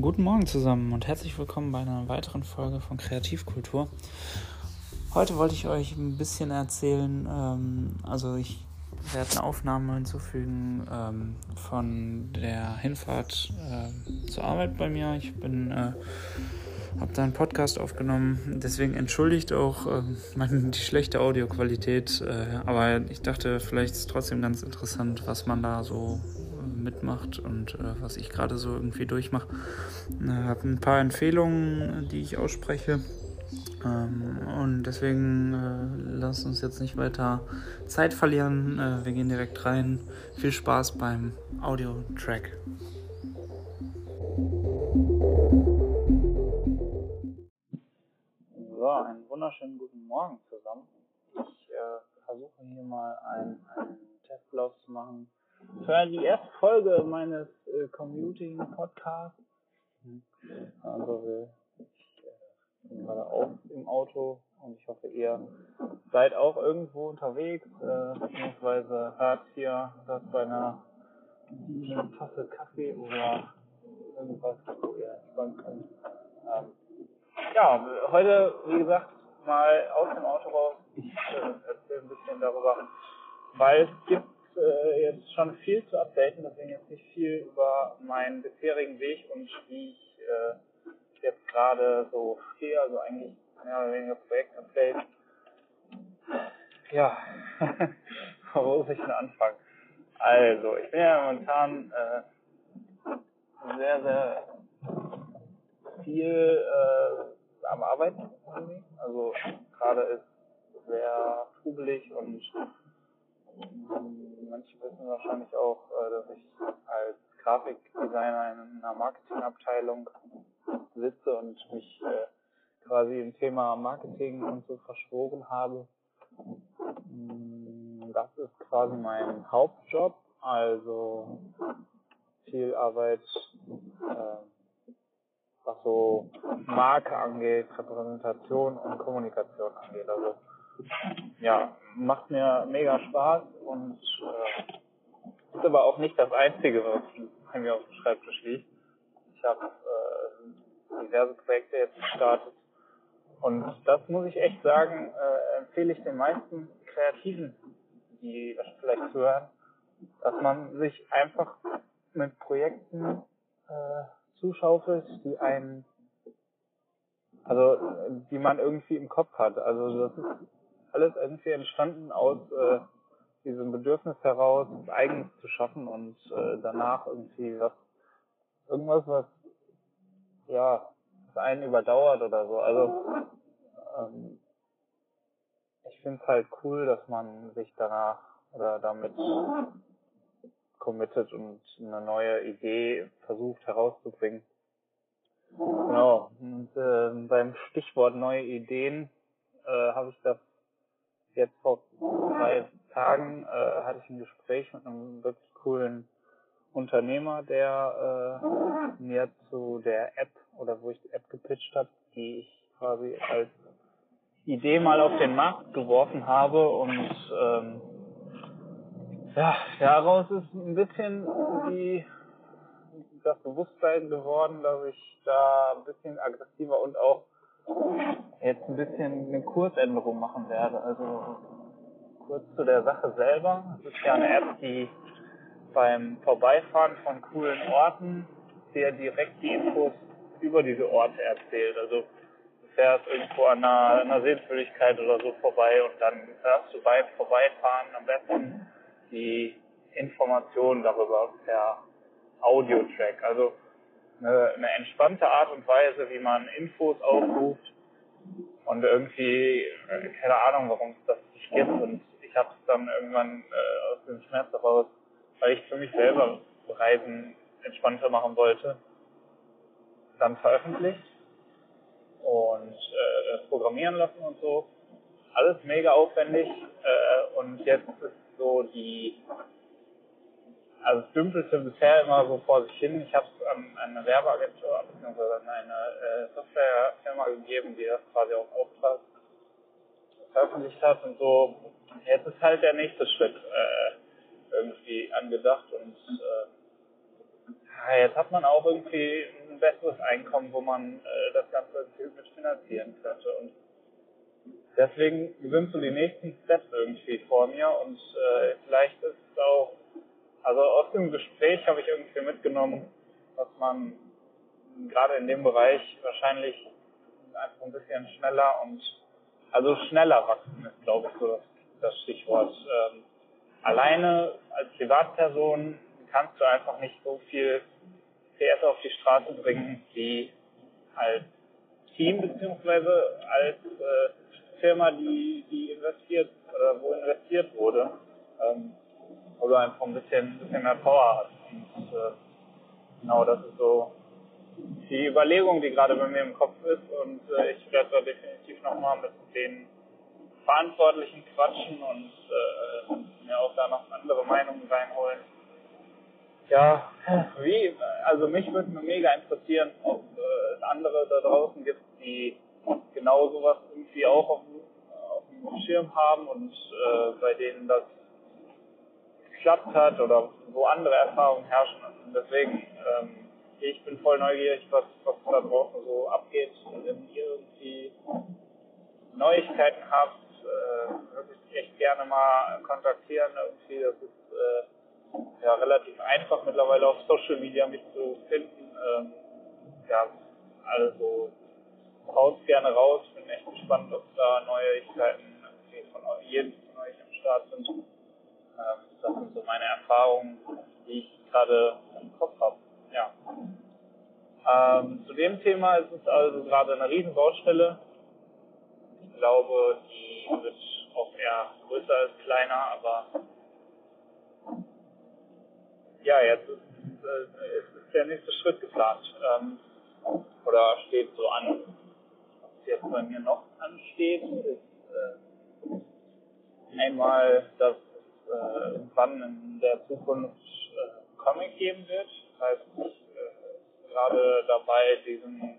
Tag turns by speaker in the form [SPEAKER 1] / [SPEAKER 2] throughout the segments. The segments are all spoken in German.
[SPEAKER 1] Guten Morgen zusammen und herzlich willkommen bei einer weiteren Folge von Kreativkultur. Heute wollte ich euch ein bisschen erzählen, ähm, also ich werde eine Aufnahme hinzufügen ähm, von der Hinfahrt äh, zur Arbeit bei mir. Ich bin äh, habe da einen Podcast aufgenommen, deswegen entschuldigt auch äh, meine, die schlechte Audioqualität, äh, aber ich dachte, vielleicht ist es trotzdem ganz interessant, was man da so mitmacht und äh, was ich gerade so irgendwie durchmache. Ich äh, habe ein paar Empfehlungen, die ich ausspreche. Ähm, und deswegen äh, lasst uns jetzt nicht weiter Zeit verlieren. Äh, wir gehen direkt rein. Viel Spaß beim Audio-Track. So, einen wunderschönen guten Morgen zusammen. Ich äh, versuche hier mal einen, einen Testlauf zu machen für die erste Folge meines äh, Commuting Podcasts. Also ich äh, bin gerade auch im Auto und ich hoffe ihr seid auch irgendwo unterwegs, äh, beziehungsweise hört hier das bei einer, einer Tasse Kaffee oder irgendwas, wo ihr entspannen könnt. Ähm, ja, heute, wie gesagt, mal aus dem Auto raus. Ich äh, erzähle ein bisschen darüber, weil es gibt äh, jetzt schon viel zu updaten, deswegen jetzt nicht viel über meinen bisherigen Weg und wie ich äh, jetzt gerade so stehe, also eigentlich mehr oder weniger Projektupdate. Ja, wo muss ich denn anfangen? Also, ich bin ja momentan äh, sehr, sehr viel äh, am Arbeiten. Also gerade ist sehr trubelig und Manche wissen wahrscheinlich auch, äh, dass ich als Grafikdesigner in einer Marketingabteilung sitze und mich äh, quasi im Thema Marketing und so verschworen habe. Mm, das ist quasi mein Hauptjob, also viel Arbeit, äh, was so Marke angeht, Repräsentation und Kommunikation angeht. Also ja, macht mir mega Spaß und äh, ist aber auch nicht das Einzige, was bei mir auf dem Schreibtisch liegt. Ich habe äh, diverse Projekte jetzt gestartet und das muss ich echt sagen, äh, empfehle ich den meisten Kreativen, die das vielleicht hören, dass man sich einfach mit Projekten äh, zuschaufelt, die einen also die man irgendwie im Kopf hat. Also das ist alles irgendwie entstanden aus äh, diesem Bedürfnis heraus, eigenes zu schaffen und äh, danach irgendwie was, irgendwas, was, ja, was einen überdauert oder so. Also, ähm, ich finde es halt cool, dass man sich danach oder damit committet und eine neue Idee versucht herauszubringen. Genau. Und äh, beim Stichwort neue Ideen äh, habe ich das jetzt vor zwei Tagen äh, hatte ich ein Gespräch mit einem wirklich coolen Unternehmer, der äh, mir zu der App oder wo ich die App gepitcht habe, die ich quasi als Idee mal auf den Markt geworfen habe und ähm, ja, daraus ist ein bisschen die das Bewusstsein geworden, dass ich da ein bisschen aggressiver und auch jetzt ein bisschen eine Kursänderung machen werde. Also kurz zu der Sache selber. Es ist ja eine App, die beim Vorbeifahren von coolen Orten dir direkt die Infos über diese Orte erzählt. Also du fährst irgendwo an einer, einer Sehenswürdigkeit oder so vorbei und dann hörst du beim Vorbeifahren am besten die Informationen darüber per Audio-Track. Also eine, eine entspannte Art und Weise, wie man Infos aufruft und irgendwie, äh, keine Ahnung, warum es das nicht gibt und ich habe es dann irgendwann äh, aus dem Schmerz heraus, weil ich für mich selber Reisen entspannter machen wollte, dann veröffentlicht und äh, programmieren lassen und so. Alles mega aufwendig äh, und jetzt ist so die also es dümpelte bisher immer so vor sich hin. Ich habe es an, eine Werbeagentur bzw. an eine äh, Softwarefirma gegeben, die das quasi auf Auftrag veröffentlicht hat und so. Jetzt ist halt der nächste Schritt äh, irgendwie angedacht und äh, jetzt hat man auch irgendwie ein besseres Einkommen, wo man äh, das Ganze mit finanzieren könnte. Und deswegen sind so die nächsten Steps irgendwie vor mir und äh, vielleicht ist es auch, also aus dem Gespräch habe ich irgendwie mitgenommen, dass man gerade in dem Bereich wahrscheinlich einfach ein bisschen schneller und also schneller wachsen ist, glaube ich, so das, das Stichwort. Ähm, alleine als Privatperson kannst du einfach nicht so viel PS auf die Straße bringen, wie als Team beziehungsweise als äh, Firma, die, die investiert oder wo investiert wurde, ähm, wo du einfach ein bisschen, bisschen mehr Power hast. Und äh, genau das ist so die Überlegung, die gerade bei mir im Kopf ist und äh, ich werde da definitiv nochmal mit den Verantwortlichen quatschen und äh, mir auch da noch andere Meinungen reinholen. Ja, wie, also mich würde mir mega interessieren, ob äh, es andere da draußen gibt, die genau sowas irgendwie auch auf, auf dem Schirm haben und äh, bei denen das geklappt hat oder wo andere Erfahrungen herrschen. Und deswegen ähm, ich bin voll neugierig, was, was da draußen so abgeht. Und wenn ihr irgendwie Neuigkeiten habt, äh, würde ich echt gerne mal kontaktieren. Irgendwie, das ist äh, ja relativ einfach mittlerweile auf Social Media mich zu finden. Ähm, ja, also haut gerne raus. Bin echt gespannt, ob da Neuigkeiten von jedem von euch am Start sind. Ähm, das sind so meine Erfahrungen, die ich gerade im Kopf habe. Ja. Ähm, zu dem Thema ist es also gerade eine Riesenbaustelle. Ich glaube, die wird auch eher größer als kleiner, aber ja, jetzt ist, äh, ist der nächste Schritt geplant. Ähm, oder steht so an. Was jetzt bei mir noch ansteht, ist äh, einmal, dass es äh, irgendwann in der Zukunft äh, Comic geben wird. Das heißt, äh, gerade dabei, diesen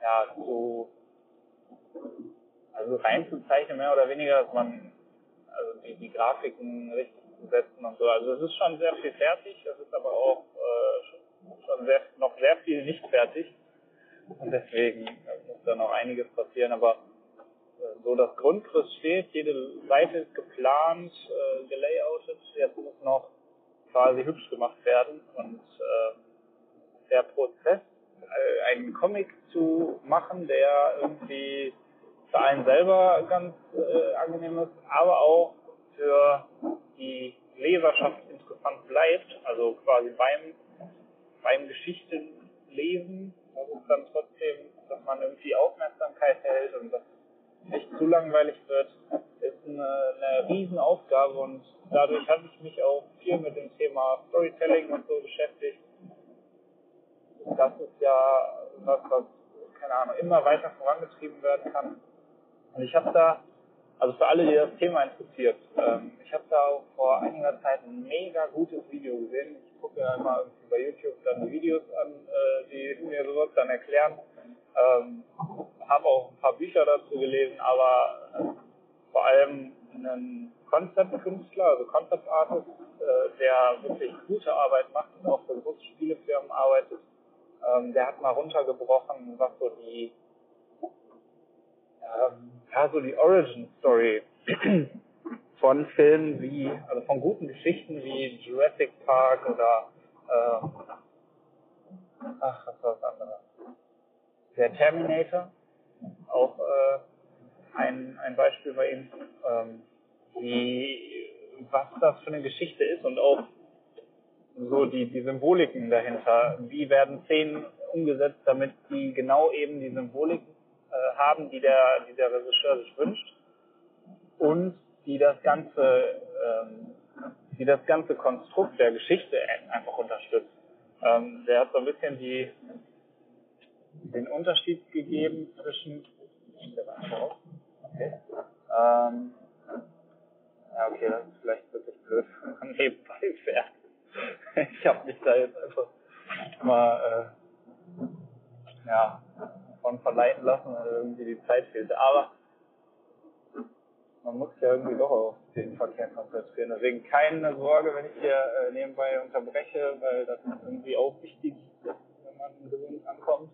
[SPEAKER 1] ja, zu also reinzuzeichnen, mehr oder weniger, dass man also die, die Grafiken richtig zu setzen und so. Also es ist schon sehr viel fertig, es ist aber auch äh, schon sehr, noch sehr viel nicht fertig. Und deswegen muss da noch einiges passieren, aber äh, so das Grundriss steht, jede Seite ist geplant, äh, gelayoutet, jetzt muss noch quasi hübsch gemacht werden und äh, der Prozess, äh, einen Comic zu machen, der irgendwie für einen selber ganz äh, angenehm ist, aber auch für die Leserschaft interessant bleibt, also quasi beim, beim Geschichtenlesen, dass dann trotzdem, dass man irgendwie Aufmerksamkeit hält und dass nicht zu langweilig wird, ist eine, eine Riesenaufgabe und dadurch habe ich mich auch viel mit dem Thema Storytelling und so beschäftigt. Das ist ja was, was, keine Ahnung, immer weiter vorangetrieben werden kann. Und ich habe da, also für alle, die das Thema interessiert, ähm, ich habe da auch vor einiger Zeit ein mega gutes Video gesehen. Ich gucke ja immer irgendwie bei YouTube dann die Videos an, äh, die mir sowas dann erklären. Ähm, habe auch ein paar Bücher dazu gelesen, aber äh, vor allem einen Concept-Künstler, also Concept-Artist, äh, der wirklich gute Arbeit macht und auch für große Spielefirmen arbeitet. Ähm, der hat mal runtergebrochen, was so die ähm, ja, so die Origin-Story von Filmen wie, also von guten Geschichten wie Jurassic Park oder äh, ach, was war das andere? Der Terminator, auch äh, ein, ein Beispiel bei ihm, ähm, wie, was das für eine Geschichte ist und auch so die, die Symboliken dahinter. Wie werden Szenen umgesetzt, damit die genau eben die Symboliken äh, haben, die der, die der Regisseur sich wünscht und die das ganze, ähm, die das ganze Konstrukt der Geschichte einfach unterstützt. Ähm, der hat so ein bisschen die, den Unterschied gegeben zwischen, okay, ähm, ja, okay, das ist vielleicht wirklich blöd, wenn man nebenbei fährt. Ich habe mich da jetzt einfach mal, äh, ja, von verleiten lassen, weil irgendwie die Zeit fehlte. Aber man muss ja irgendwie doch auf den Verkehr konzentrieren. Deswegen keine Sorge, wenn ich hier äh, nebenbei unterbreche, weil das ist irgendwie auch wichtig, wenn man gewöhnlich ankommt.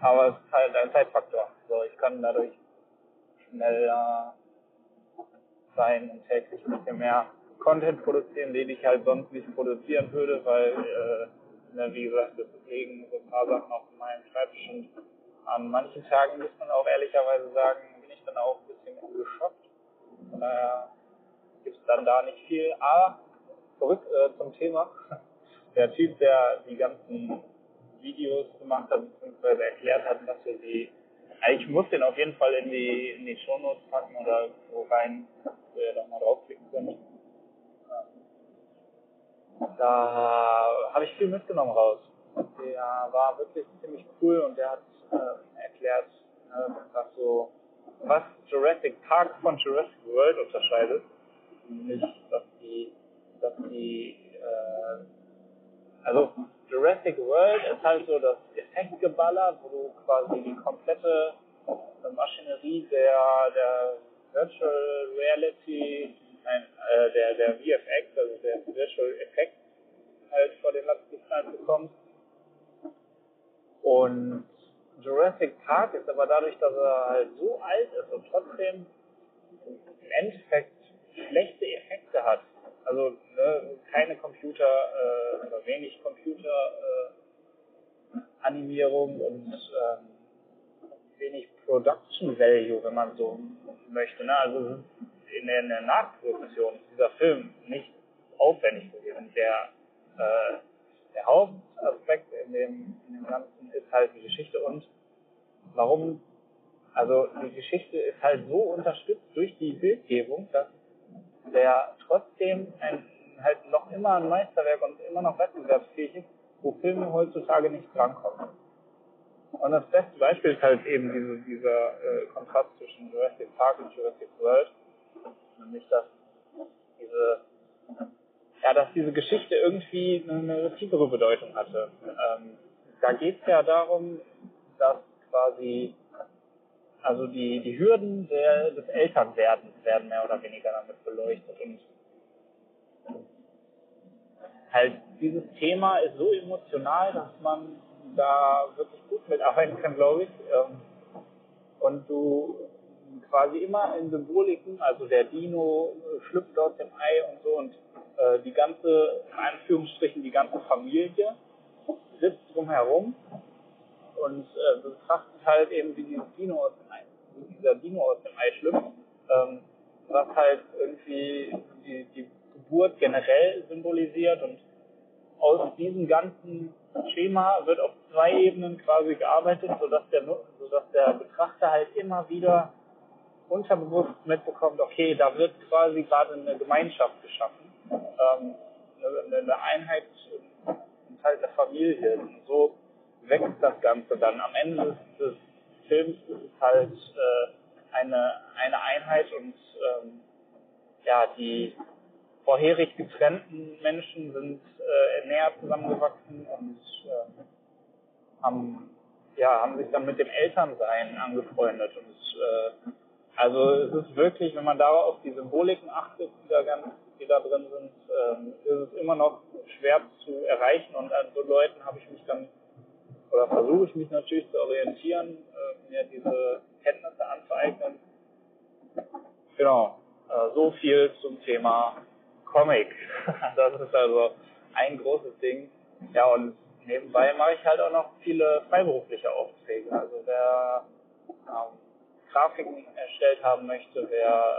[SPEAKER 1] Aber es ist halt ein Zeitfaktor. So, ich kann dadurch schneller sein und täglich ein bisschen mehr Content produzieren, den ich halt sonst nicht produzieren würde, weil, äh, ne, wie gesagt, es liegen so ein paar Sachen auf meinem Schreibtisch und an manchen Tagen muss man auch ehrlicherweise sagen, bin ich dann auch ein bisschen geschockt. Von daher gibt es dann da nicht viel. Aber zurück äh, zum Thema. Der Typ, der die ganzen Videos gemacht hat, beziehungsweise erklärt hat, was für sie. Ich muss den auf jeden Fall in die, in die Shownotes packen oder so rein, wo ihr doch mal draufklicken könnt. Da habe ich viel mitgenommen raus. Der war wirklich ziemlich cool und der hat äh, erklärt, äh, was so, was Jurassic Park von Jurassic World unterscheidet. Nämlich, dass die, dass die, äh, also Jurassic World ist halt so das Effektgeballer, wo du quasi die komplette Maschinerie der, der Virtual Reality, nein, äh, der, der VFX, also der Virtual Effect halt vor den geknallt bekommst. Und Jurassic Park ist aber dadurch, dass er halt so alt ist und trotzdem im Endeffekt schlechte Effekte hat, also ne, keine Computer äh, oder wenig Computer äh, und ähm, wenig Production Value, wenn man so möchte. Ne? Also in der, in der Nachproduktion ist dieser Film nicht aufwendig gewesen. Der, äh, der Hauptaspekt in dem, in dem Ganzen ist halt die Geschichte und warum, also die Geschichte ist halt so unterstützt durch die Bildgebung, dass der trotzdem ein, halt noch immer ein Meisterwerk und immer noch wettbewerbsfähig ist, wo Filme heutzutage nicht drankommen. Und das beste Beispiel ist halt eben diese, dieser äh, Kontrast zwischen Jurassic Park und Jurassic World. Nämlich, dass diese, ja, dass diese Geschichte irgendwie eine, tiefere Bedeutung hatte. Ähm, da geht es ja darum, dass quasi also die, die Hürden der, des Elternwerdens werden mehr oder weniger damit beleuchtet und halt dieses Thema ist so emotional, dass man da wirklich gut mitarbeiten kann, glaube ich. Ähm, und du quasi immer in Symboliken, also der Dino schlüpft aus dem Ei und so und äh, die ganze, in Anführungsstrichen, die ganze Familie sitzt drumherum und äh, betrachtet halt eben, wie dieses Dino aus dem Ei, wie dieser Dino aus dem Ei schlüpft, ähm, was halt irgendwie die, die Geburt generell symbolisiert und aus diesem ganzen Schema wird auf zwei Ebenen quasi gearbeitet, sodass der, sodass der Betrachter halt immer wieder unterbewusst mitbekommt, okay, da wird quasi gerade eine Gemeinschaft geschaffen, ähm, eine, eine Einheit und halt eine Familie. Und so wächst das Ganze dann. Am Ende des, des Films ist es halt äh, eine, eine Einheit und ähm, ja, die vorherig getrennten Menschen sind äh, näher zusammengewachsen und äh, haben, ja, haben sich dann mit dem Elternsein angefreundet. Und äh, also es ist wirklich, wenn man da auf die Symboliken achtet, die da, ganz, die da drin sind, ähm, ist es immer noch schwer zu erreichen. Und an so Leuten habe ich mich dann oder versuche ich mich natürlich zu orientieren, äh, mir diese Kenntnisse anzueignen. Genau, äh, so viel zum Thema Comic. das ist also ein großes Ding. Ja, und nebenbei mache ich halt auch noch viele freiberufliche Aufträge. Also wer ähm, Grafiken erstellt haben möchte, wer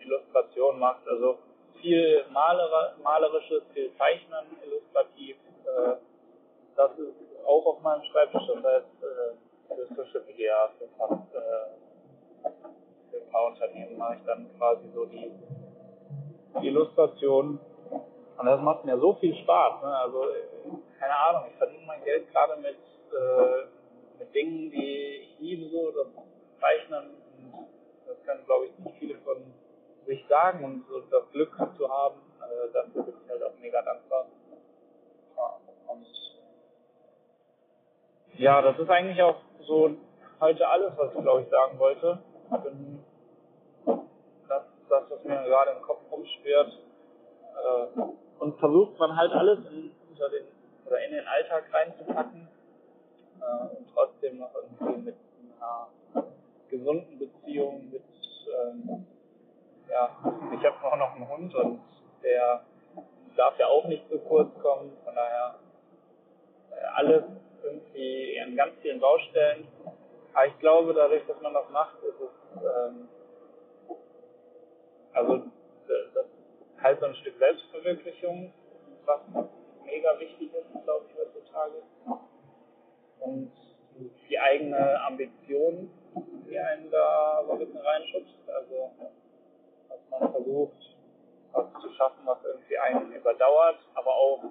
[SPEAKER 1] äh, Illustrationen macht, also viel Maler malerisches, viel Zeichnen, illustrativ. Äh, das ist auch auf meinem Schreibtisch, das heißt äh, für Social Media, für, äh, für ein paar Unternehmen mache ich dann quasi so die, die Illustration. Und das macht mir so viel Spaß. Ne? Also, keine Ahnung, ich verdiene mein Geld gerade mit, äh, mit Dingen, die ich liebe, so das Zeichnen. Das können, glaube ich, nicht viele von sich sagen. Und so das Glück zu haben, äh, dafür bin ich halt auch mega dankbar. Ja, und ja, das ist eigentlich auch so heute alles, was ich glaube ich sagen wollte. Bin das, das, was mir gerade im Kopf rumschwirrt. Äh, und versucht man halt alles in, unter den oder in den Alltag reinzupacken äh, und trotzdem noch irgendwie mit einer gesunden Beziehung, mit ähm, ja, ich habe auch noch einen Hund und der darf ja auch nicht zu kurz kommen, von daher äh, alles irgendwie an ganz vielen Baustellen. Aber ich glaube, dadurch, dass man das macht, ist es ähm, also das ist halt so ein Stück Selbstverwirklichung, was mega wichtig ist, glaube ich, heutzutage. Und die eigene Ambition, die einen da so ein bisschen reinschubst. Also, dass man versucht, was zu schaffen, was irgendwie einen überdauert, aber auch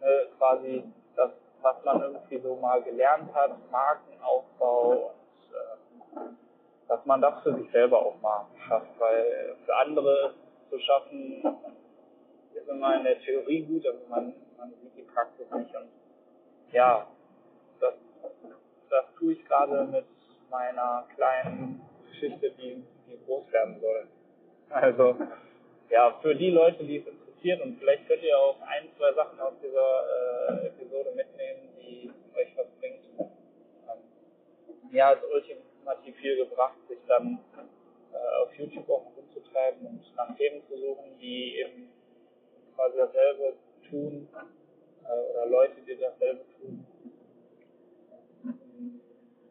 [SPEAKER 1] äh, quasi man irgendwie so mal gelernt hat, Markenaufbau und äh, dass man das für sich selber auch mal schafft, weil für andere zu schaffen ist immer in der Theorie gut, aber man, man sieht die Praxis nicht und ja, das, das tue ich gerade mit meiner kleinen Geschichte, die, die groß werden soll. Also, ja, für die Leute, die es interessiert und vielleicht könnt ihr auch ein, zwei Sachen aus dieser äh, Episode mitnehmen, euch was bringt. Ähm, ja, als ultimativ viel gebracht, sich dann äh, auf YouTube auch rumzutreiben und nach Themen zu suchen, die eben quasi dasselbe tun äh, oder Leute, die dasselbe tun,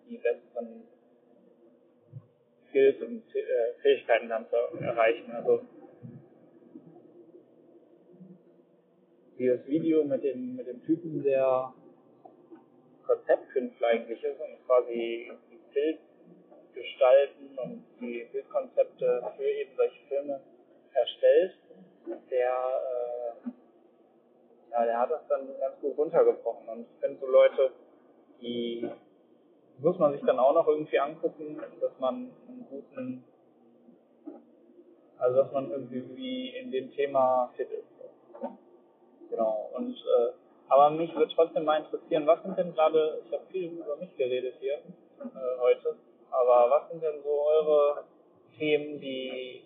[SPEAKER 1] die besseren Skills und äh, Fähigkeiten dann zu erreichen. Also dieses Video mit dem, mit dem Typen, der Konzeptkünstler eigentlich ist und quasi die Bild gestalten und die Bildkonzepte für eben solche Filme erstellt, der, äh, ja, der hat das dann ganz gut runtergebrochen. Und ich finde so Leute, die muss man sich dann auch noch irgendwie angucken, dass man einen guten, also dass man irgendwie in dem Thema fit ist. Genau. Und äh, aber mich würde trotzdem mal interessieren, was sind denn gerade, ich habe viel über mich geredet hier äh, heute, aber was sind denn so eure Themen, die,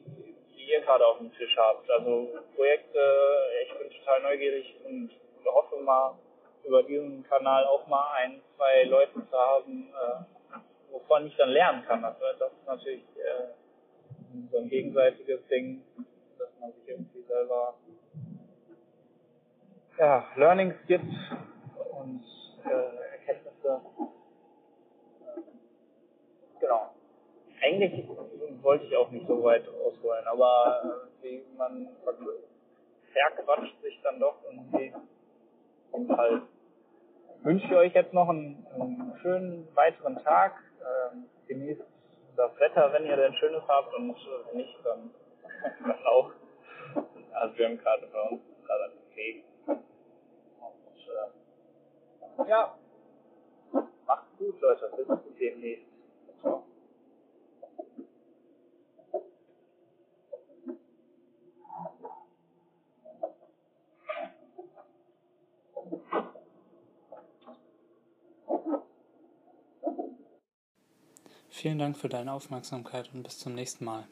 [SPEAKER 1] die ihr gerade auf dem Tisch habt? Also Projekte, ich bin total neugierig und hoffe mal, über diesen Kanal auch mal ein, zwei Leute zu haben, äh, wovon ich dann lernen kann. Also das ist natürlich äh, so ein gegenseitiges Ding, dass man sich irgendwie selber ja, Learnings gibt und äh, Erkenntnisse. Genau. Eigentlich wollte ich auch nicht so weit ausholen, aber äh, wie man verquatscht sich dann doch irgendwie und halt wünsche ich euch jetzt noch einen, einen schönen weiteren Tag. Ähm, genießt das Wetter, wenn ihr denn schönes habt und äh, wenn nicht, dann, dann auch. Also wir haben gerade bei uns gerade einen. Äh, ja, macht's gut, Leute. Bis demnächst.
[SPEAKER 2] Vielen Dank für deine Aufmerksamkeit und bis zum nächsten Mal.